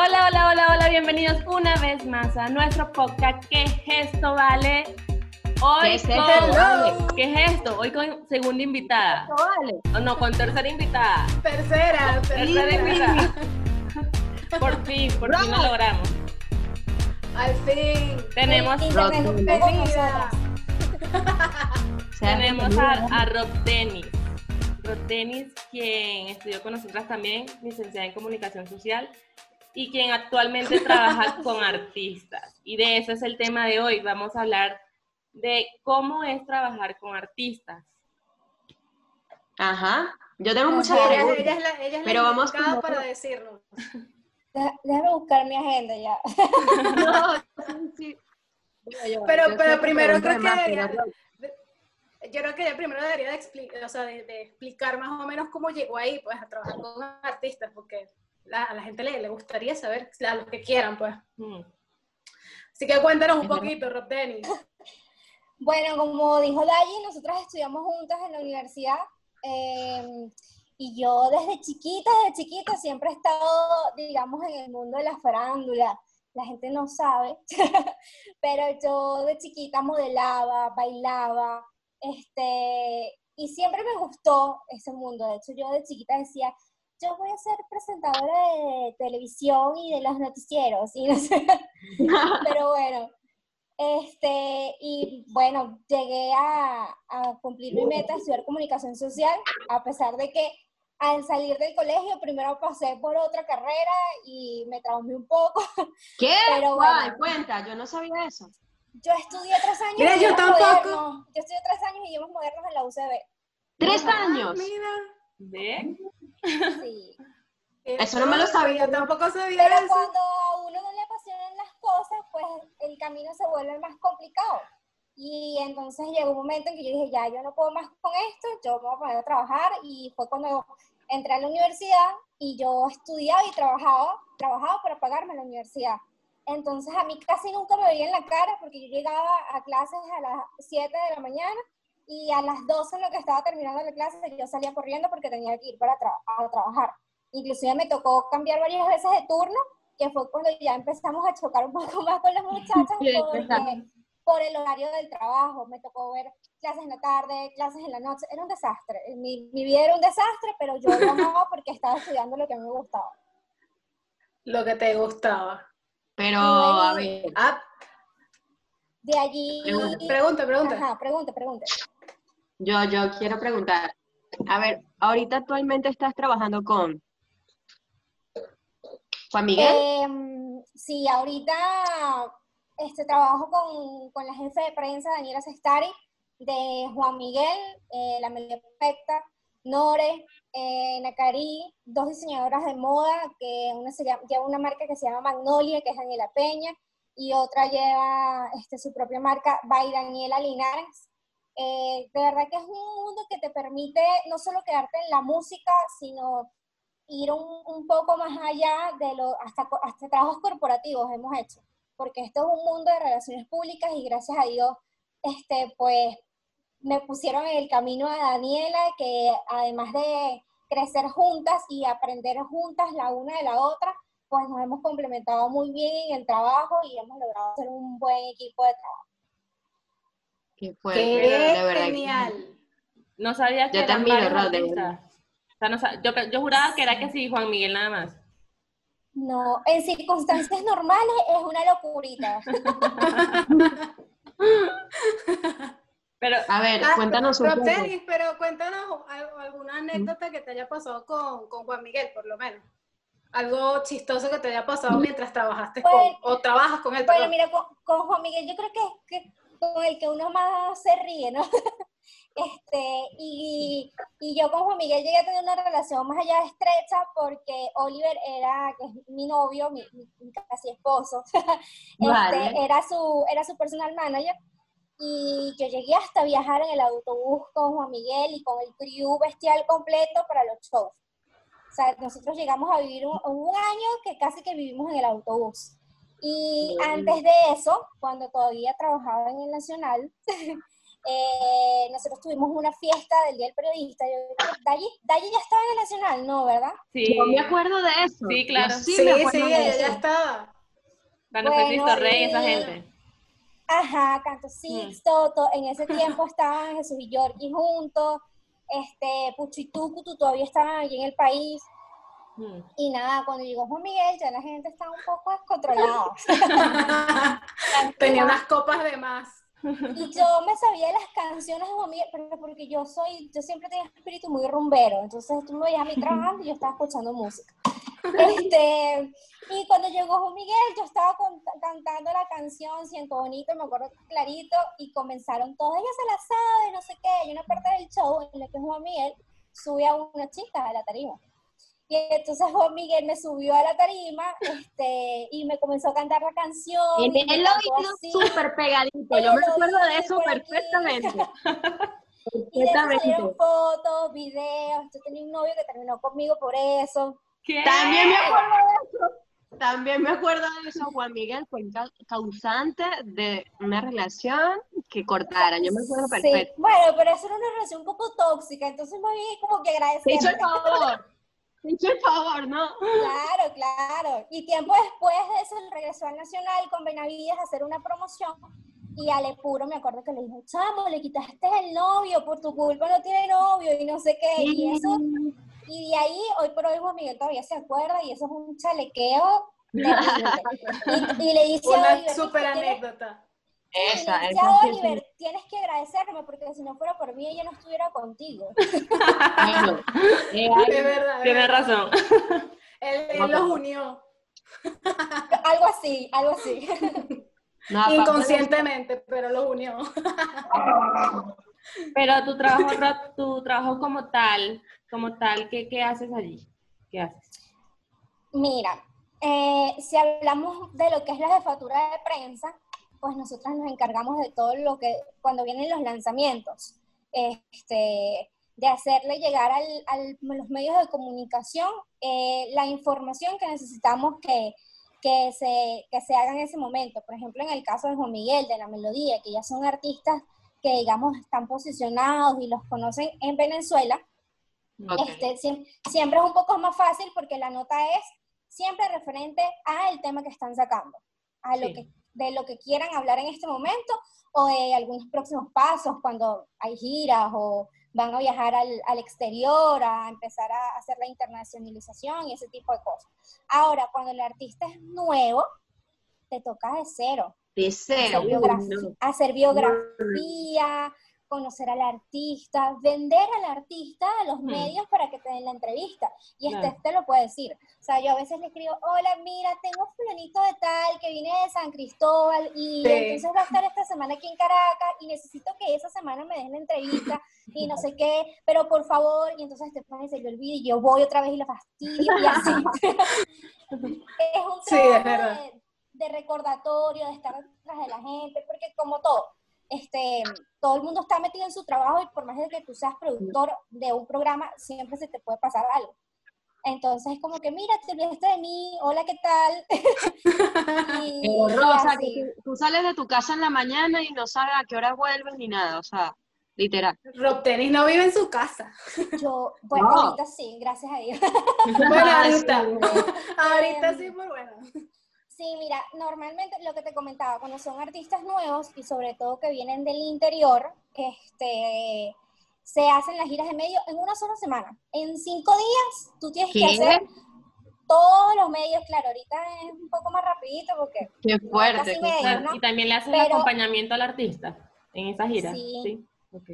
Hola, hola, hola, hola, bienvenidos una vez más a nuestro podcast ¿Qué gesto vale? Hoy ¿Qué es con... esto? ¿Qué es esto? Hoy con segunda invitada. Vale. O no, con tercera invitada. Tercera, Tercera tercera. invitada. Por fin, por fin lo logramos. Al fin. Tenemos, tenemos a, a Rob Dennis. Rob Dennis, quien estudió con nosotras también, licenciada en comunicación social, y quien actualmente trabaja con artistas. Y de eso es el tema de hoy. Vamos a hablar de cómo es trabajar con artistas. Ajá. Yo tengo muchas Ella- Ella, preguntas. ella es la, ella es Pero la vamos como- para decirnos. Deja- Déjame buscar mi agenda ya. No, sí, yo, Pero- yo pero primero creo que debería- yo- creo que ella primero debería de, explicar, o sea, de, de explicar más o menos cómo llegó ahí, pues, a trabajar con artistas, porque la- a la gente le, le gustaría saber, a los que quieran, pues. Mm. Así que cuéntanos un poquito, Rob Dennis. Bueno, como dijo Dayi, nosotras estudiamos juntas en la universidad. eh, y yo desde chiquita, desde chiquita, siempre he estado, digamos, en el mundo de la farándula. La gente no sabe, pero yo de chiquita modelaba, bailaba, este, y siempre me gustó ese mundo. De hecho, yo de chiquita decía, yo voy a ser presentadora de televisión y de los noticieros, y no sé. pero bueno, este, y bueno, llegué a, a cumplir mi meta de estudiar comunicación social, a pesar de que al salir del colegio primero pasé por otra carrera y me traumé un poco. ¿Qué? Pero bueno. Cuenta, yo no sabía eso. Yo estudié tres años Mira, yo tampoco. modernos. Yo estudié tres años idiomas modernos en la UCB. ¿Tres Ah, años? mira. ¿Ve? Sí. Eso no me lo sabía. Yo tampoco sabía Pero eso. cuando a uno no le apasionan las cosas, pues el camino se vuelve más complicado. Y entonces llegó un momento en que yo dije, ya, yo no puedo más con esto, yo me voy a poner a trabajar. Y fue cuando entré a la universidad y yo estudiaba y trabajaba, trabajaba para pagarme la universidad. Entonces a mí casi nunca me veía en la cara porque yo llegaba a clases a las 7 de la mañana y a las 12 en lo que estaba terminando la clase yo salía corriendo porque tenía que ir para tra- a trabajar. Inclusive me tocó cambiar varias veces de turno, que fue cuando ya empezamos a chocar un poco más con las muchachas porque, por el horario del trabajo. Me tocó ver clases en la tarde, clases en la noche. Era un desastre. Mi, mi vida era un desastre, pero yo lo amaba porque estaba estudiando lo que me gustaba. Lo que te gustaba. Pero, a ver, Ah, De allí... pregunta, pregunta. Ajá, pregunta, pregunta. Yo, yo quiero preguntar. A ver, ahorita actualmente estás trabajando con Juan Miguel. Em, sí, ahorita este, trabajo con, con la jefe de prensa, Daniela Sestari, de Juan Miguel, eh, La Melodía Perfecta, Nore, eh, Nakari, dos diseñadoras de moda, que una se llama, lleva una marca que se llama Magnolia, que es Daniela Peña, y otra lleva este, su propia marca, by Daniela Linares. Eh, de verdad que es un mundo que te permite no solo quedarte en la música, sino ir un, poco más allá de lo, hasta, hasta trabajos corporativos hemos hecho, porque esto es un mundo de relaciones públicas y gracias a Dios, este, pues me pusieron en el camino a Daniela, que además de crecer juntas y aprender juntas la una de la otra, pues nos hemos complementado muy bien en el trabajo y hemos logrado ser un buen equipo de trabajo. Que fuerte, Qué de verdad. que- genial. No sabía que Yo te eran admiro, varios. O sea, no sab- yo, yo juraba que era que sí, Juan Miguel nada más. No, en circunstancias normales es una locurita. Pero A ver, Ah, cuéntanos un poco. Pero cuéntanos al- alguna anécdota que te haya pasado con, con Juan Miguel, por lo menos. Algo chistoso que te haya pasado mientras trabajaste con, Bueno, o trabajas con él. Bueno, mira, con, con Juan Miguel yo creo que con el que uno más se ríe, ¿no? este, y, y yo con Juan Miguel llegué a tener una relación más allá de estrecha porque Oliver era, que es mi novio, mi, casi esposo, este, era, su, era su personal manager. Y yo llegué hasta viajar en el autobús con Juan Miguel y con el crew bestial completo para los shows. O sea, nosotros llegamos a vivir un, un año que casi que vivimos en el autobús. Y antes de eso, cuando todavía trabajaba en el Nacional, eh, nosotros tuvimos una fiesta del Día del Periodista. Yo, Dayi, Dayi ya estaba en el Nacional, ¿no? ¿Verdad? Sí, Yo me acuerdo de eso. Sí, claro. Yo sí, Sí, me sí, acuerdo de ella eso. ya estaba. Cuando Bueno, fue Cristo Rey, esa y- gente. Ajá, Canto Sixto, to- en ese tiempo estaban Jesús y Yorkie juntos, este, Pucho y Tucutu todavía estaban allí en el país, Mm. y nada, cuando llegó Juan Miguel ya la gente estaba un poco descontrolada. Tenía unas copas de más. Y yo me sabía las canciones de Juan Miguel, pero porque yo soy, yo siempre tenía espíritu muy rumbero, entonces tú me veías a mí trabajando y yo estaba escuchando música. Este, y cuando llegó Juan Miguel, yo estaba con- cantando la canción Siento Bonito, me acuerdo clarito, y comenzaron todos, ella se la sabe, no sé qué, hay una parte del show en la que Juan Miguel sube a una chica a la tarima. Y entonces Juan Miguel me subió a la tarima este, y me comenzó a cantar la canción. En el oído súper pegadito. Yo me acuerdo de eso aquí. perfectamente. Y de Perfectamente. fotos, videos. Yo tenía un novio que terminó conmigo por eso. ¿Qué? También me acuerdo de eso. También me acuerdo de eso. Juan Miguel fue causante de una relación que cortaran. Yo me acuerdo Sí, perfecto. bueno, pero eso era una relación un poco tóxica, entonces me vi como que Te agradecer. hizo el favor. El favor, ¿no? Claro, claro. Y tiempo después de eso, regresó al Nacional con Benavides a hacer una promoción. Y Ale Puro me acuerdo que le dijo, chamo, le quitaste el novio, por tu culpa no tiene novio y no sé qué. Y eso, y de ahí, hoy por hoy Juan Miguel todavía se acuerda y eso es un chalequeo. Y, y le dice a Una Oliver, súper "Tienes- anécdota. Esa, le dice esa Oliver, tienes que agradecerme porque si no fuera por mí ella no estuviera contigo. Bueno, eh, hay- verdad. es Tienes verdad. razón. Él, él los unió algo así, algo así. no, de inconscientemente, pero los unió. Pero tu trabajo, tu trabajo como tal, como tal, ¿qué, qué haces allí? ¿Qué haces? Mira, eh, si hablamos de lo que es la jefatura de prensa, pues nosotras nos encargamos de todo lo que, cuando vienen los lanzamientos, este, de hacerle llegar al, al- los medios de comunicación eh, la información que necesitamos que, que, se, que se haga en ese momento. Por ejemplo, en el caso de Juan Miguel, de la Melodía, que ya son artistas que, digamos, están posicionados y los conocen en Venezuela, Ok. este, siem- siempre es un poco más fácil porque la nota es siempre referente al tema que están sacando, a lo Sí. que, de lo que quieran hablar en este momento o de algunos próximos pasos cuando hay giras o van a viajar al, al exterior, a empezar a hacer la internacionalización y ese tipo de cosas. Ahora, cuando el artista es nuevo, te toca de cero De cero. hacer, biografía, no. hacer biografía, conocer al artista, vender al artista a los Hmm. medios para que te den la entrevista. Y este te lo puede decir. O sea, yo a veces le escribo, hola, mira, tengo fulanito de tal que viene de San Cristóbal y Sí. entonces va a estar esta semana aquí en Caracas y necesito que esa semana me den la entrevista y no sé qué, pero por favor, y entonces Estefania se le olvida y yo voy otra vez y la fastidio y así. es un trabajo de, de recordatorio, de estar detrás de la gente, porque como todo, este, todo el mundo está metido en su trabajo y por más de que tú seas productor de un programa, siempre se te puede pasar algo. Entonces es como que, mira, te olvidaste de mí, hola, ¿qué tal? y, y Rosa, que tú, tú sales de tu casa en la mañana y no sabes a qué hora vuelves ni nada, o sea, literal. Rob Tenis no vive en su casa. Yo, bueno, No. ahorita sí, gracias a Dios. Bueno, Ah, ahorita. sí. Ahorita sí, muy bueno. Sí, mira, normalmente lo que te comentaba, cuando son artistas nuevos y sobre todo que vienen del interior, este, se hacen las giras de medio en una sola semana. En cinco días tú tienes que hacer todos los medios, claro, ahorita es un poco más rapidito porque Qué fuerte. Y también le haces Pero- acompañamiento al artista en esa gira. Sí.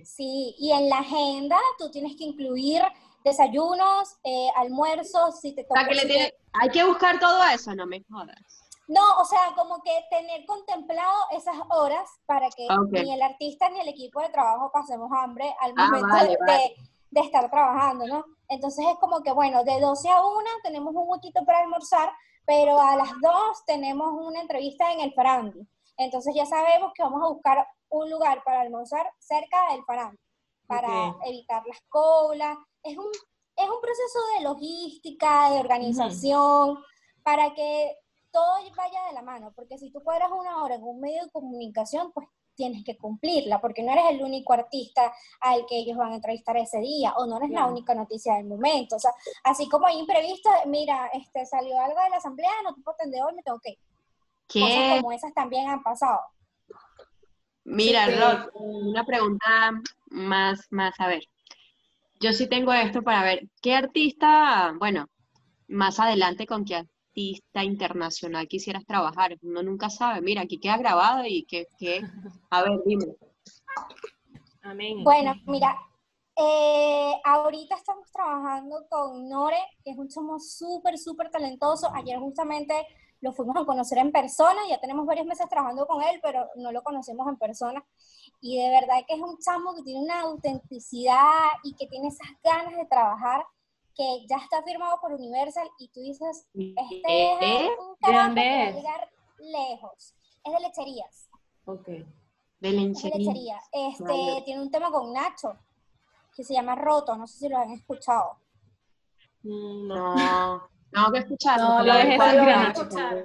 Sí, y en la agenda tú tienes que incluir desayunos, eh, almuerzos, si te O toca... sea, que le si te- tiene- hay que buscar todo eso, no me jodas. No, o sea, como que tener contemplado esas horas para que Ah, ni el artista ni el equipo de trabajo pasemos hambre al Ah, momento vale, de, de estar trabajando, ¿no? Entonces es como que, bueno, de 12 a 1 tenemos un huequito para almorzar, pero a las 2 tenemos una entrevista en el Farandi. Entonces ya sabemos que vamos a buscar un lugar para almorzar cerca del Farandi, para evitar las colas. Es un, es un proceso de logística, de organización, para que todo vaya de la mano, porque si tú cuadras una hora en un medio de comunicación, pues tienes que cumplirla, porque no eres el único artista al que ellos van a entrevistar ese día, o no eres la única noticia del momento. O sea, así como hay imprevisto, mira, este, salió algo de la asamblea, no te puedo atender hoy, me tengo que ir. Cosas como esas también han pasado. Mira, Rod, una pregunta más, más, a ver. Yo sí tengo esto para ver, ¿qué artista, bueno, más adelante con qué artista internacional quisieras trabajar? Uno nunca sabe. Mira, aquí queda grabado y que, que a ver, dime. Amén. Bueno, mira, eh, ahorita estamos trabajando con Nore, que es un chamo súper, súper talentoso. Ayer justamente lo fuimos a conocer en persona, ya tenemos varios meses trabajando con él, pero no lo conocemos en persona. Y de verdad que es un chamo que tiene una autenticidad y que tiene esas ganas de trabajar, que ya está firmado por Universal y tú dices, este es un carajo que va a llegar lejos. Es de lecherías. Ok. De lechería. Este, Tiene un tema con Nacho, que se llama Roto, no sé si lo han escuchado. Mm, no. No, que escuchar. No, lo dejé escuchar.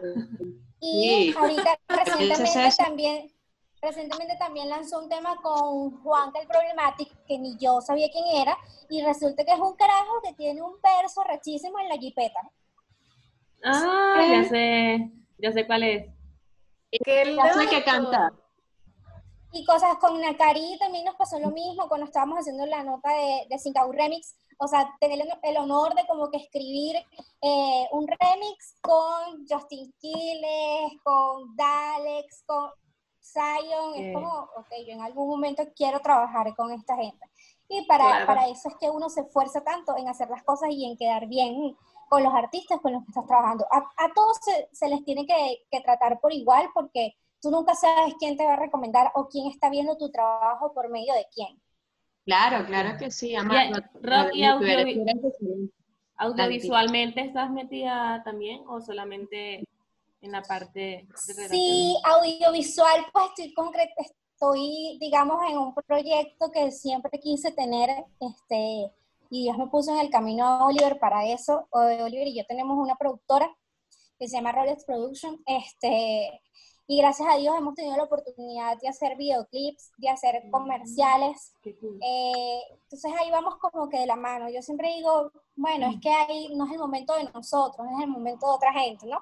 Y ahorita recientemente también, recientemente también lanzó un tema con Juanca el Problematic, que ni yo sabía quién era, y resulta que es un carajo que tiene un verso rechísimo en la jipeta. Ah, ya sé, ya sé cuál es. ¿Qué ya sé que canta. Y cosas con Nakari también nos pasó lo mismo cuando estábamos haciendo la nota de, de Remix o sea, tener el honor de como que escribir eh, un remix con Justin Quiles, con Dalex, con Zion, es como, ok, yo en algún momento quiero trabajar con esta gente. Y para, para eso es que uno se esfuerza tanto en hacer las cosas y en quedar bien con los artistas con los que estás trabajando. A, a todos se, les tiene que, que tratar por igual porque tú nunca sabes quién te va a recomendar o quién está viendo tu trabajo por medio de quién. Claro, claro que sí. y, audiovisualmente estás metida también o solamente en la parte de Sí, audiovisual, pues estoy concreta, estoy, digamos, en un proyecto que siempre quise tener, este, y Dios me puso en el camino a Oliver para eso. Oliver y yo tenemos una productora que se llama Rolex Production, este, y gracias a Dios hemos tenido la oportunidad de hacer videoclips, de hacer comerciales. Eh, entonces ahí vamos como que de la mano. Yo siempre digo, bueno, es que ahí no es el momento de nosotros, es el momento de otra gente, ¿no?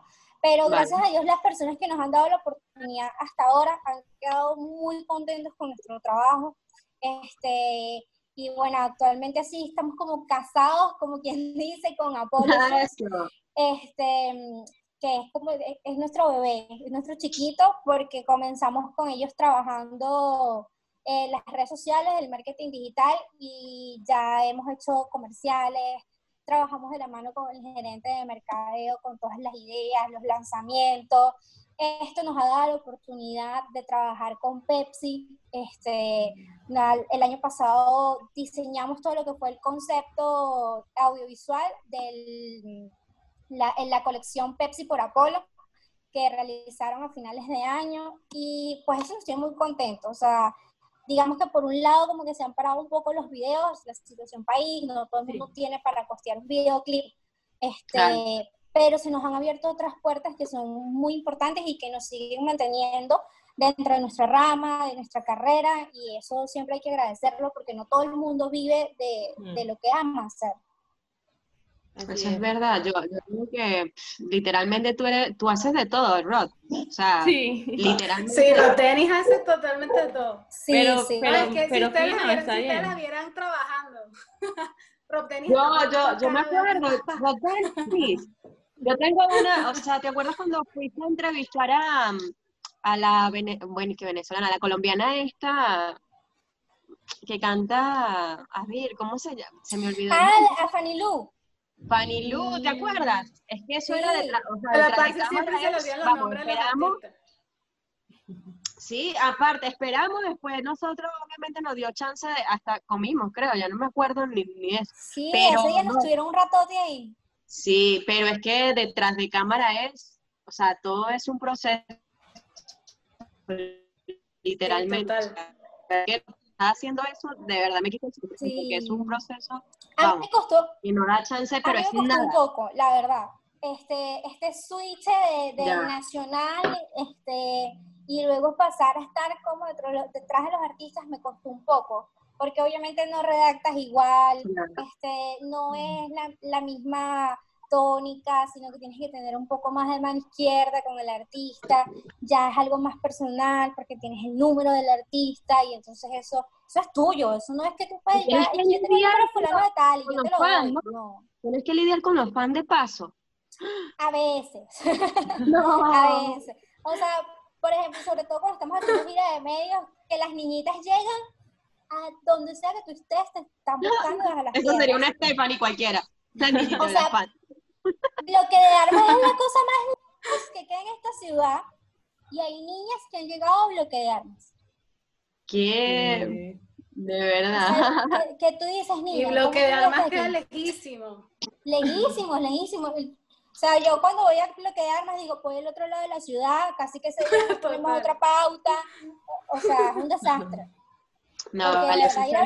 Pero gracias a Dios las personas que nos han dado la oportunidad hasta ahora han quedado muy contentos con nuestro trabajo. Este, y bueno, actualmente así estamos como casados, como quien dice, con Apolo. Este, que es como es nuestro bebé, es nuestro chiquito, porque comenzamos con ellos trabajando en las redes sociales, el marketing digital, y ya hemos hecho comerciales, trabajamos de la mano con el gerente de mercadeo, con todas las ideas, los lanzamientos. Esto nos ha dado la oportunidad de trabajar con Pepsi. Este, el año pasado diseñamos todo lo que fue el concepto audiovisual del en la colección Pepsi por Apolo que realizaron a finales de año y pues eso estoy muy contento, o sea, digamos que por un lado como que se han parado un poco los videos, la situación país, no todo el mundo tiene para costear un videoclip, este, pero se nos han abierto otras puertas que son muy importantes y que nos siguen manteniendo dentro de nuestra rama, de nuestra carrera, y eso siempre hay que agradecerlo porque no todo el mundo vive de, de mm. lo que ama hacer. Eso es. verdad, yo, yo creo que literalmente tú eres, tú haces de todo, Rod. O sea, sí. literalmente. Sí, los tenis haces totalmente de todo. Sí, pero, sí. Pero, es que pero si ustedes, la, si ustedes la vieran trabajando. Rob tenis yo, yo, yo me acuerdo, Rob tenis. Yo tengo una, o sea, ¿te acuerdas cuando fuiste a entrevistar a, a la, bueno, que venezolana, a la colombiana esta, que canta, a ver, ¿cómo se llama? Se me olvidó. Ah, a Fanny Lu. Fanny Lu, ¿te acuerdas? Es que eso era de, o sea, la parte siempre se los vamos, esperamos. Sí, aparte, esperamos después, nosotros obviamente nos dio chance de, hasta comimos, creo, ya no me acuerdo ni, ni eso. Sí, pero, ese día nos tuvieron un ratote ahí. Sí, pero es que detrás de cámara es, o sea, todo es un proceso, literalmente haciendo eso, de verdad me quito porque es un proceso. a mí me costó. Y no da chance, pero es nada. un poco, la verdad. Este, este switch de, nacional, este, y luego pasar a estar como detrás detrás de los artistas me costó un poco, porque obviamente no redactas igual, Claro. este, no es la, la misma tónica, sino que tienes que tener un poco más de mano izquierda con el artista, ya es algo más personal porque tienes el número del artista y entonces eso, eso es tuyo, eso no es que tú puedes ya, que yo tengo número fulano de tal y con yo te los lo fans, doy, ¿no? Tienes que lidiar con los fans de paso. a veces, No. a veces, o sea, por ejemplo, sobre todo cuando estamos haciendo gira de medios, que las niñitas llegan a donde sea que tú estés, te están buscando desde las Eso sería una Stephanie cualquiera. La O sea. Lo que de armas es la cosa más lejos que queda en esta ciudad y hay niñas que han llegado a bloque de armas. ¿Qué? De O verdad. sea, que, que tú dices, Y niña, bloque ¿cómo de tú armas estás queda lejísimo. Lejísimos, lejísimos. O sea, yo cuando voy a bloque de armas digo, pues el otro lado de la ciudad, casi que se ponemos otra pauta. O, o sea, es un desastre. No, Porque vale, eso es ir a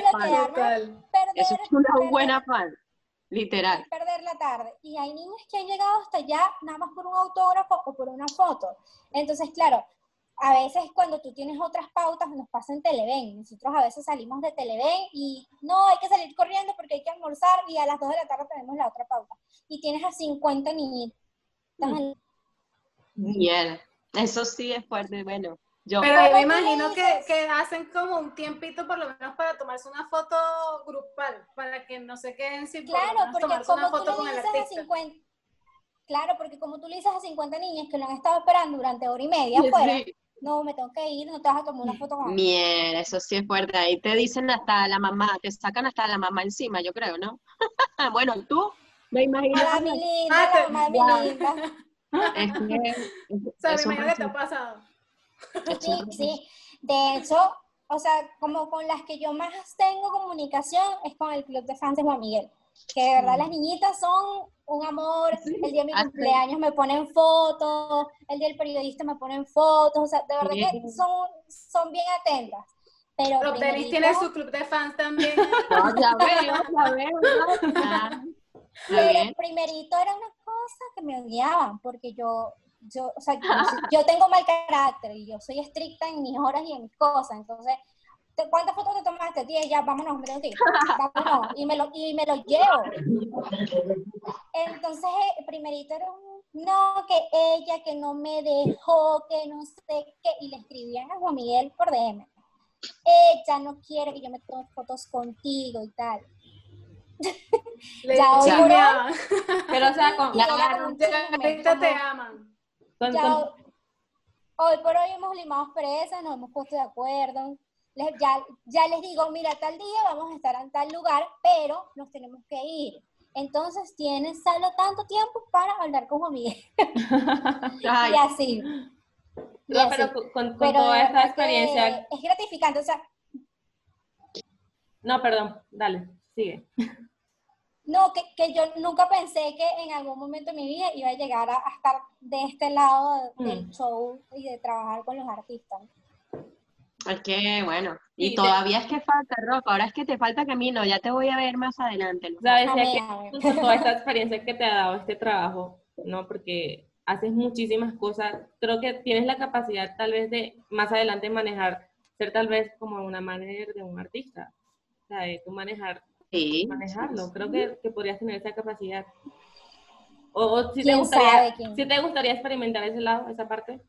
perder, Eso es una perder- buena fan. Literal. es perder la tarde. Y hay niños que han llegado hasta allá nada más por un autógrafo o por una foto. Entonces, claro, a veces cuando tú tienes otras pautas nos pasa en Televen. Nosotros a veces salimos de Televen y no, hay que salir corriendo porque hay que almorzar y a las 2 de la tarde tenemos la otra pauta. Y tienes a 50 niñitas. en- Bien. Eso sí es fuerte. Bueno, yo. Pero yo me imagino que, que hacen como un tiempito por lo menos para tomarse una foto grupal, para que no se queden sin Claro, porque tomarse una como tú foto con le el dices a artista. 50... Claro, porque como tú le dices a 50 niñas que lo han estado esperando durante hora y media afuera, Sí. no, me tengo que ir, no te vas a tomar una foto con Bien, eso sí es fuerte. Ahí te dicen hasta la mamá, te sacan hasta la mamá encima, yo creo, ¿no? bueno, tú me imagino. A la mi linda, Ah, la mamá de. Es que O sea, es me imagino que te ha pasado. Sí, sí. De hecho, o sea, como con las que yo más tengo comunicación es con el club de fans de Juan Miguel. Que de verdad las niñitas son un amor. El día de mi Ah, cumpleaños me ponen fotos, el día del periodista me ponen fotos. O sea, de verdad que son, son bien atentas. Pero Los tenis primerito- tiene su club de fans también. No, ya veo, ya veo. Ah, Está Pero bien. primerito era una cosa que me odiaban, porque yo, yo, o sea, yo, tengo mal carácter y yo soy estricta en mis horas y en mis cosas. Entonces, ¿te- ¿cuántas fotos te tomaste? 10, ya, vámonos, me que ir. Vámonos. Y me lo, y me lo llevo. Entonces, eh, primerito era un, no, que ella, que no me dejó, que no sé qué, y le escribían a Juan Miguel por DM. Ella no quiere que yo me tome fotos contigo y tal. Le Ya, hoy. Pero, o sea, con, ahorita te aman. Con- Ya, con- hoy por hoy hemos limado presas, nos hemos puesto de acuerdo. Les- ya, ya les digo, mira, tal día vamos a estar en tal lugar, pero nos tenemos que ir. Entonces tienes solo tanto tiempo para hablar con Juan Miguel. Y así. No, pero con, con- con Pero de toda esta experiencia. Es gratificante, o sea, No, perdón, dale, sigue. No, que, que yo nunca pensé que en algún momento de mi vida iba a llegar a, a estar de este lado del Mm. show y de trabajar con los artistas. es que bueno. Y Sí, todavía es que falta, Roca. Ahora es que te falta camino. Ya te voy a ver más adelante. decía Amén, que toda esta experiencia que te ha dado este trabajo, ¿no? Porque haces muchísimas cosas, creo que tienes la capacidad tal vez de más adelante manejar, ser tal vez como una manager de un artista, o sea, de tú manejar, Sí. manejarlo, creo que, que podrías tener esa capacidad. O, o si, te ¿Quién gustaría, quién? si te gustaría experimentar ese lado, esa parte.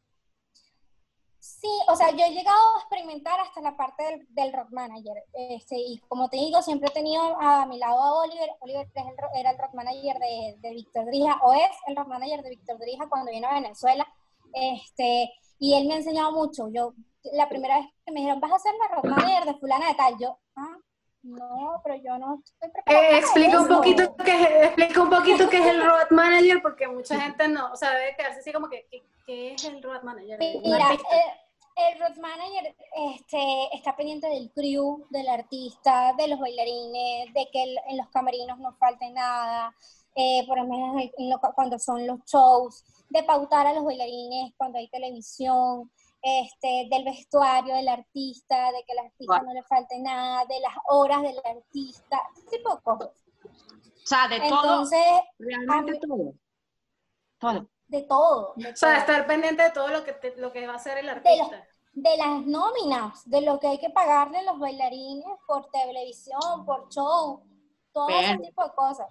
Sí, o sea, yo he llegado a experimentar hasta la parte del, del rock manager. Este, y como te digo, siempre he tenido a mi lado a Oliver. Oliver es el era el rock manager de, de Víctor Drija, o es el rock manager de Víctor Drija cuando vino a Venezuela. Este, y él me ha enseñado mucho. Yo, la primera vez que me dijeron, vas a ser la rock manager de fulana de tal, yo, ah, no, pero yo no estoy preparada. Eh, explica un eso". poquito qué es, explica un poquito qué es el road manager porque mucha gente no, o sea, debe quedarse así como que ¿qué, qué es el road manager? Mira, artista. eh, el road manager este, está pendiente del crew, del artista, de los bailarines, de que el- en los camerinos no falte nada, eh, por lo menos en- en lo- cuando son los shows, de pautar a los bailarines cuando hay televisión, este, del vestuario del artista, de que al artista no le falte nada, de las horas del artista, ese tipo de cosas. O sea, de todo, Entonces, realmente a mí- todo. Todo. de todo. de O sea, todo. estar pendiente de todo lo que, te- lo que va a hacer el artista. de las nóminas, de lo que hay que pagarle a los bailarines por televisión, por show, todo ese tipo de cosas.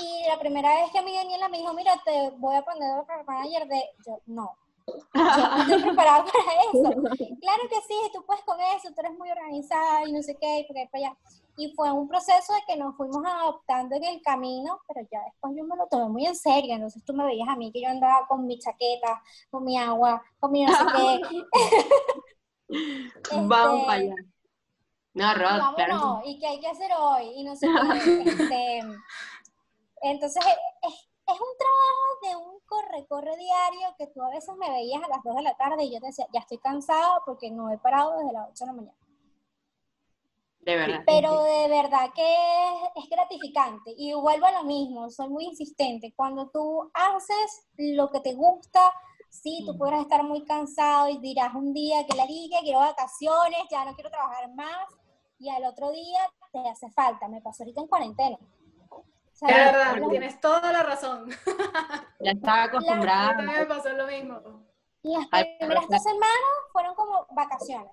Y la primera vez que a mí Daniela me dijo, mira, te voy a poner de manager de, yo no estoy preparada para eso. Claro que sí, tú puedes con eso, tú eres muy organizada y no sé qué, y por para allá. Y fue un proceso de que nos fuimos adoptando en el camino, pero ya después yo me lo tomé muy en serio. Entonces tú me veías a mí que yo andaba con mi chaqueta, con mi agua, con mi no sé qué. Vamos Este, para allá. No, Rod, claro. y qué hay que hacer hoy, y no sé qué. Este, entonces, es, es un trabajo de un corre-corre diario que tú a veces me veías a las 2 de la tarde y yo te decía, ya estoy cansada porque no he parado desde las 8 de la mañana. De verdad. Pero de verdad que es, es gratificante. Y vuelvo a lo mismo, soy muy insistente. Cuando tú haces lo que te gusta, sí, tú podrás estar muy cansado y dirás un día que la liga, quiero vacaciones, ya no quiero trabajar más. Y al otro día te hace falta. Me pasó ahorita en cuarentena. Verdad, tienes toda la razón. Ya estaba acostumbrada. también me pasó lo mismo. Las primeras dos semanas fueron como vacaciones.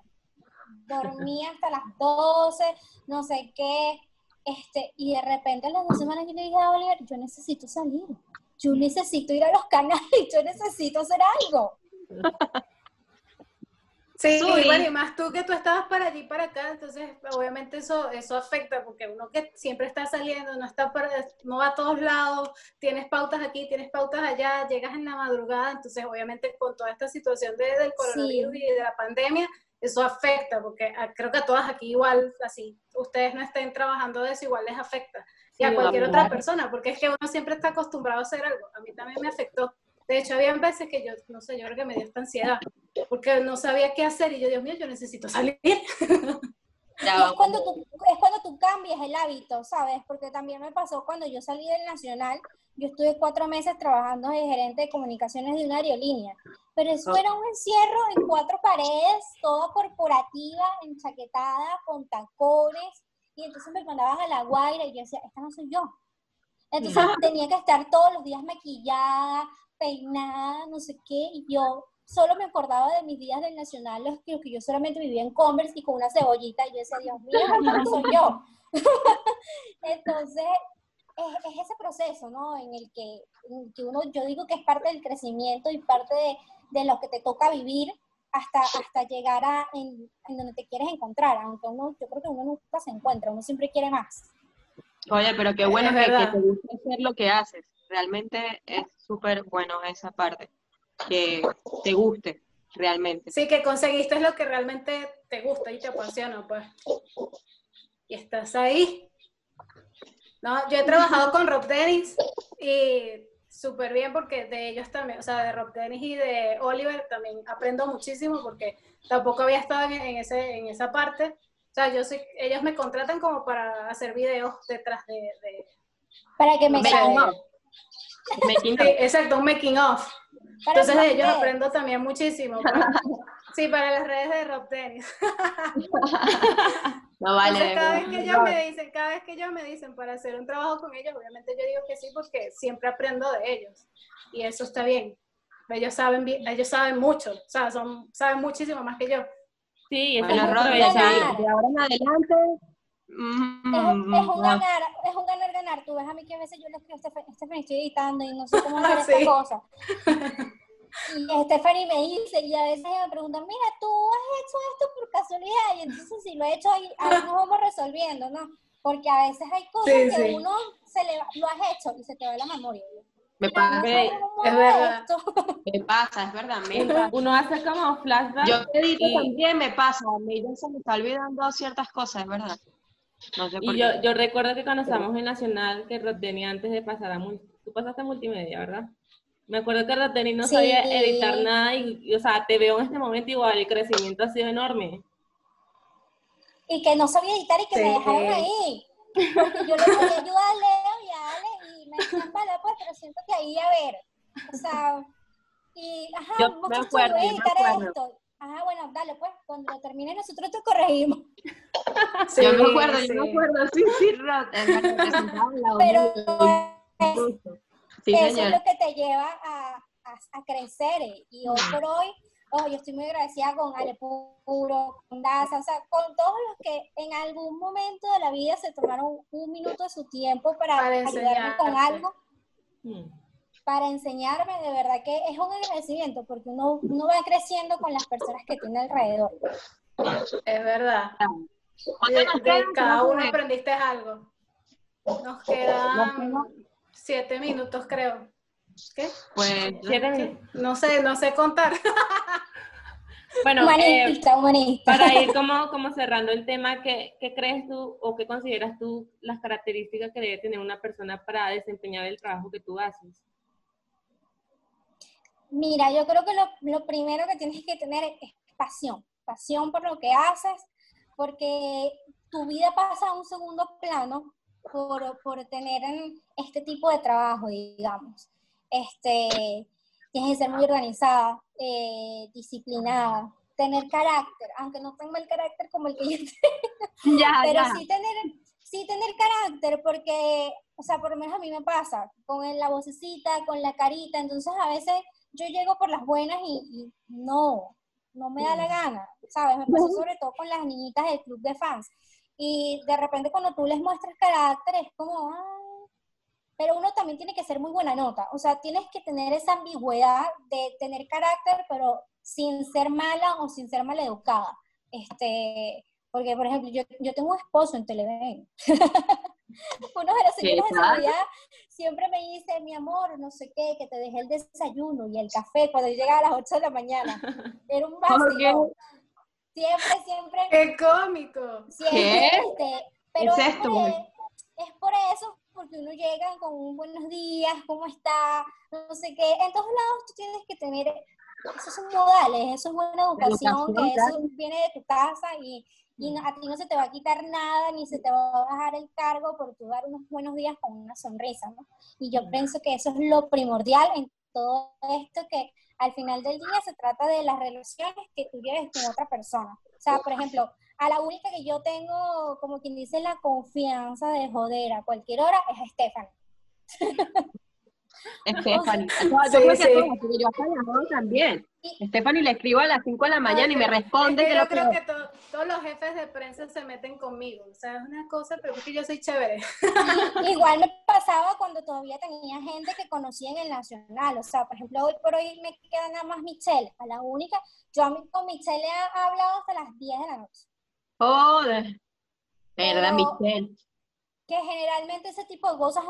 Dormía hasta las 12, no sé qué. Este, y de repente a las dos semanas yo le dije a Oliver, yo necesito salir. Yo necesito ir a los canales, yo necesito hacer algo. Sí, Suri. y bueno, y más tú que tú estabas para allí, para acá, entonces obviamente eso, eso afecta, porque uno que siempre está saliendo, no está para, no va a todos lados, tienes pautas aquí, tienes pautas allá, llegas en la madrugada, entonces obviamente con toda esta situación de- del coronavirus y de la pandemia, eso afecta, porque a- creo que a todas aquí igual, así, ustedes no estén trabajando de eso, igual les afecta. Y a cualquier otra persona, porque es que uno siempre está acostumbrado a hacer algo. A mí también me afectó. De hecho, había veces que yo, no sé, yo creo que me dio esta ansiedad, porque no sabía qué hacer y yo, Dios mío, yo necesito salir. Va. es cuando, tú, es cuando tú cambias el hábito, ¿sabes? Porque también me pasó cuando yo salí del Nacional, yo estuve cuatro meses trabajando de gerente de comunicaciones de una aerolínea, pero eso Ok. era un encierro en cuatro paredes, toda corporativa, enchaquetada, con tacones, y entonces me mandaban a la guaira y yo decía, esta no soy yo. Entonces tenía que estar todos los días maquillada, peinada, no sé qué, y yo solo me acordaba de mis días del Nacional, los que, yo solamente vivía en Converse y con una cebollita, y yo decía, Dios mío, no soy yo. Entonces, es, es ese proceso, ¿no? En el que, en el que uno, yo digo que es parte del crecimiento y parte de, de lo que te toca vivir hasta, hasta llegar a en, en donde te quieres encontrar, aunque uno, yo creo que uno nunca se encuentra, uno siempre quiere más. Oye, pero qué bueno Es que, que te gusta hacer lo que haces. Realmente es súper bueno esa parte. Que te guste, realmente. Sí, que conseguiste lo que realmente te gusta y te apasiona, pues. Y estás ahí. No, yo he trabajado con Rob Dennis y súper bien porque de ellos también, o sea, de Rob Dennis y de Oliver también aprendo muchísimo porque tampoco había estado en ese, en esa parte. O sea, yo soy, ellos me contratan como para hacer videos detrás de... de- Para que me de- Making salga. of. Making Sí, exacto, un making of. Para Entonces de ellos aprendo también muchísimo. para- sí, para las redes de Rob Dennis. No vale. Entonces, cada vez de que verdad. ellos me dicen, cada vez que ellos me dicen para hacer un trabajo con ellos, obviamente yo digo que sí porque siempre aprendo de ellos y eso está bien. Ellos saben, ellos saben mucho, o sea, son, saben muchísimo más que yo. Sí, eso Bueno, es Rod, aprovechar. ganar. de ahora en adelante. mm, Es un, es un no. ganar, es un ganar, ganar. Tú ves a mí que a veces yo le escribo a Stephanie, Stephanie, estoy editando y no sé cómo hacer Sí. esta cosa. Y Stephanie me dice, y a veces me pregunta, mira, tú has hecho esto por casualidad, y entonces si lo he hecho, ahí, ahí nos vamos resolviendo, ¿no? Porque a veces hay cosas Sí, que sí. uno se le va- lo has hecho y se te va la memoria. Me pasa, Ve, es verdad. me pasa, es verdad. Me Uno, pasa. uno hace como flashback. Yo edito y- también me pasa. A mí ya se me está olvidando ciertas cosas, es verdad. No sé por Y yo, qué. yo recuerdo que cuando estábamos en Nacional, que Rodney antes de pasar a tú pasaste a multimedia, ¿verdad? Me acuerdo que Rodney no Sí. sabía editar nada y, y, o sea, te veo en este momento igual, el crecimiento ha sido enorme. Y que no sabía editar y que Sí. me dejaron ahí. Porque yo le pedí ayuda a Leo y a Vale, pues, pero siento que ahí, a ver, o sea, y, ajá, Yo me acuerdo, voy a yo me editar acuerdo. esto. Ajá, bueno, dale, pues, cuando lo termine nosotros te corregimos. Sí, yo me acuerdo, sí. yo me acuerdo. Sí, sí, Rod. Es Pero es-. Sí, eso es señor. lo que te lleva a, a, crecer. Y hoy por hoy, oh, yo estoy muy agradecida con Ale Puro, con Daza, o sea, con todos los que en algún momento de la vida se tomaron un minuto de su tiempo para, ayudarme con algo. Mm. Para enseñarme, de verdad que es un agradecimiento, porque uno, uno va creciendo con las personas que tiene alrededor. Es verdad. De, cada uno aprendiste algo. Nos quedan siete minutos, creo. ¿Qué? Pues minutos. No sé, no sé contar. Bueno, eh, para ir como, como cerrando el tema, ¿qué, ¿qué, crees tú o qué consideras tú las características que debe tener una persona para desempeñar el trabajo que tú haces? Mira, yo creo que lo, lo primero que tienes que tener es pasión, pasión por lo que haces, porque tu vida pasa a un segundo plano por, por tener este tipo de trabajo, digamos. Este, tienes que ser muy organizada, eh, disciplinada, tener carácter, aunque no tenga el carácter como el que yo tengo, ya, pero sí tener sí tener carácter, porque, o sea, por lo menos a mí me pasa, con la vocecita, con la carita, entonces a veces yo llego por las buenas y, y no, no me da la gana, ¿sabes? Me pasó sobre todo con las niñitas del club de fans. Y de repente cuando tú les muestras carácter es como, pero uno también tiene que ser muy buena nota, o sea, tienes que tener esa ambigüedad de tener carácter, pero sin ser mala o sin ser maleducada. Este, porque, por ejemplo, yo, yo tengo un esposo en Televen. Uno de los señores de seguridad siempre me dice, mi amor, no sé qué, que te dejé el desayuno y el café cuando llega a las 8 de la mañana. Era un vacío. Siempre, siempre. ¡Qué cómico! Siempre, Este, pero es, por, es por eso, porque uno llega con un buenos días, ¿cómo está? No sé qué. En todos lados tú tienes que tener, esos son modales, eso es buena educación, que eso viene de tu casa y, y a ti no se te va a quitar nada, ni se te va a bajar el cargo por tu dar unos buenos días con una sonrisa, ¿no? Y yo pienso que eso es lo primordial en todo esto, que al final del día se trata de las relaciones que tú lleves con otra persona. O sea, por ejemplo, a la única que yo tengo, como quien dice, la confianza de joder a cualquier hora es Stephanie. Stephanie. yo creo que porque yo hasta llamado también. Stephanie le escribo a las 5 de la mañana y me responde. que yo creo que todos los jefes de prensa se meten conmigo. O sea, es una cosa, pero es que yo soy chévere. igual me pasaba cuando todavía tenía gente que conocía en el Nacional. O sea, por ejemplo, hoy por hoy me queda nada más Michelle, a la única. Yo con Michelle he hablado hasta las 10 de la noche. Joder. Verdad, Michelle. Que generalmente ese tipo de cosas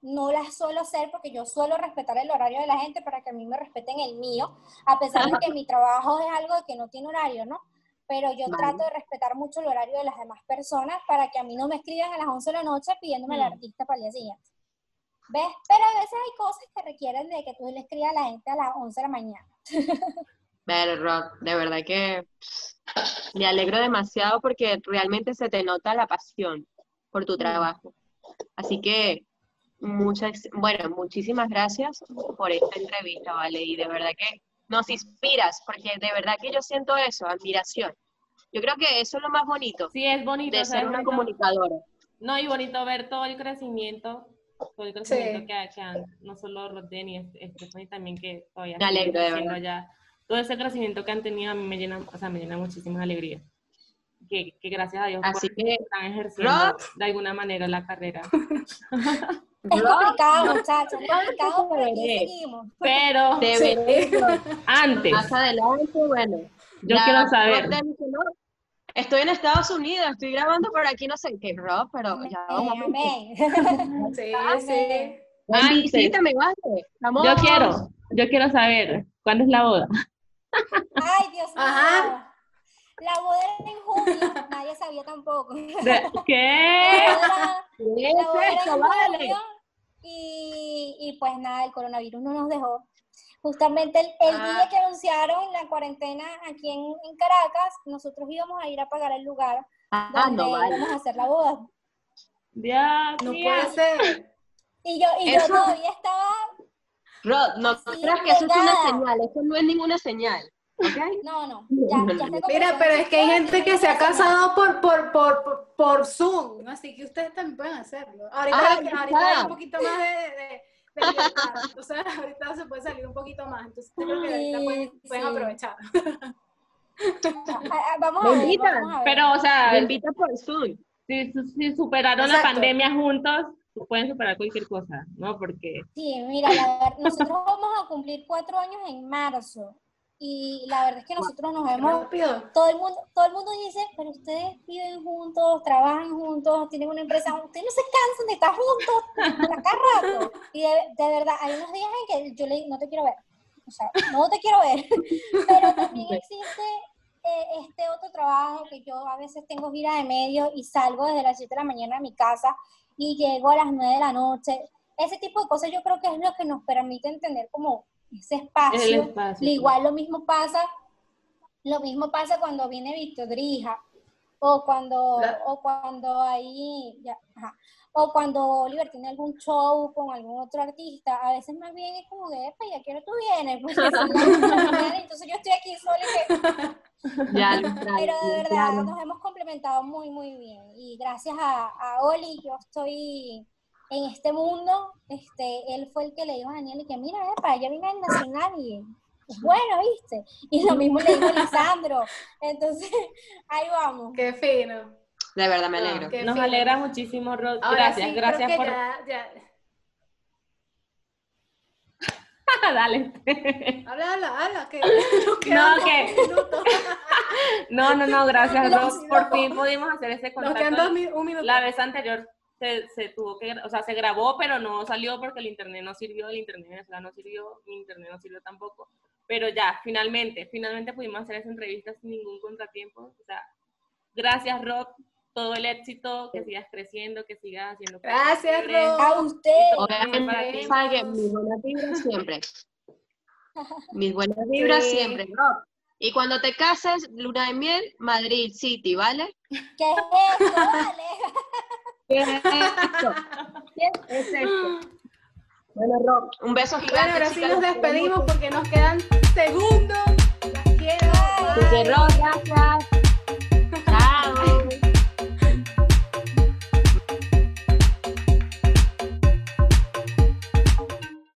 no las suelo hacer porque yo suelo respetar el horario de la gente para que a mí me respeten el mío, a pesar de que mi trabajo es algo que no tiene horario, ¿no? Pero yo trato de respetar mucho el horario de las demás personas para que a mí no me escriban a las 11 de la noche pidiéndome mm. artista para el día siguiente. ¿Ves? Pero a veces hay cosas que requieren de que tú le escribas a la gente a las 11 de la mañana. Pero, Rock, de verdad que me alegro demasiado porque realmente se te nota la pasión por tu trabajo. Así que Muchas, bueno, muchísimas gracias por esta entrevista, ¿vale? Y de verdad que nos inspiras, porque de verdad que yo siento eso, admiración. Yo creo que eso es lo más bonito. Sí, es bonito. De ser una comunicadora. No, y bonito ver todo el crecimiento, todo el crecimiento que, han, no solo Rodden y Stephanie también que todavía Me alegro, de verdad. Ya, todo ese crecimiento que han tenido a mí me llena, o sea, me llena muchísima alegría. Que, que gracias a Dios Así que, están ejerciendo de alguna manera la carrera. Es complicado, muchachos, es complicado, pero seguimos. Pero, antes. Más adelante, bueno. Yo quiero saber. Estoy en Estados Unidos, estoy grabando por aquí, no sé qué, Rob, pero ya vamos. Sí, sí. Visítame, Vamos. Yo quiero, yo quiero saber, ¿cuándo es la boda? Ay, Dios mío. Ajá. La boda era en junio, nadie sabía tampoco. ¿Qué? La boda, era en junio y, y, pues nada, el coronavirus no nos dejó. Justamente el, el día ah. que anunciaron la cuarentena aquí en, en, Caracas, nosotros íbamos a ir a pagar el lugar ah, donde no, vale. íbamos a hacer la boda. Ya, no puede ser. Y yo, y yo todavía estaba... Rod, no creas que eso es una señal, eso no es ninguna señal. No, no. Ya, Mira, pero es que hay gente que se ha casado por, por, por, por, Zoom, así que ustedes también pueden hacerlo. Ahorita, hay un poquito más de, de libertad. Entonces, ahorita se puede salir un poquito más. Entonces, yo creo que ahorita pueden, Sí, pueden sí. aprovechar. Ah, ah, Vamos a ver, invitan, vamos a ver. Pero, o sea, Me invita por Zoom. si, si superaron la Exacto. pandemia juntos, pueden superar cualquier cosa, ¿no? Porque Sí, mira, la ver- nosotros vamos a cumplir cuatro años en marzo y la verdad es que nosotros nos vemos, Rápido. todo el mundo, todo el mundo dice, pero ustedes viven juntos, trabajan juntos, tienen una empresa ustedes no se cansan de estar juntos a cada rato. Y de, de verdad, hay unos días en que yo le digo, no te quiero ver, o sea, no te quiero ver, pero también existe eh, este otro trabajo que yo a veces tengo gira de medio y salgo desde las 7 de la mañana a mi casa y llego a las 9 de la noche. Ese tipo de cosas yo creo que es lo que nos permite entender como ese el espacio. Igual lo mismo pasa, lo mismo pasa cuando viene Víctor Drija, o cuando, La- o cuando ya, ajá, o cuando Oliver tiene algún show con algún otro artista, a veces más bien es como de, "Epa, ya quiero tú vienes, porque mañana, entonces yo estoy aquí sola y que, Ya pero de verdad extraño. nos hemos complementado muy, muy bien. Y gracias a, a Oli, yo estoy en este mundo. Este, él fue el que le dijo a Daniel y que mira, epa, ya vine al Nacional y bueno, ¿viste? Y lo mismo le dijo a Lisandro. Entonces, ahí vamos. Qué fino. De verdad me Ah, alegro. Nos alegra muchísimo, Rod. Ahora Gracias, sí, gracias creo que por... ya, ya. Dale. Habla, habla, habla, que No, que-. No, no, no, gracias, Rod. Por fin pudimos hacer ese Nos quedan contacto. dos un minuto. La vez anterior se, se tuvo que, o sea, se grabó, pero no salió porque el internet no sirvió, el internet venezolano no sirvió, mi internet no sirvió tampoco. Pero ya, finalmente, finalmente pudimos hacer esa entrevista sin ningún contratiempo. O sea, gracias, Rod. Todo el éxito, que sigas creciendo, que sigas haciendo cosas Gracias. Rod. A usted. Obviamente, ti. sabe que mis buenas vibras siempre. Mis buenas vibras Sí. siempre. Rob. Y cuando te cases, luna de miel, Madrid City, ¿vale? ¿Qué es esto? Vale. ¿Qué es esto? ¿Qué es esto? Bueno, Rob, un beso gigante. Bueno, ahora sí nos despedimos porque nos quedan segundos. Las quiero. Porque. Rob,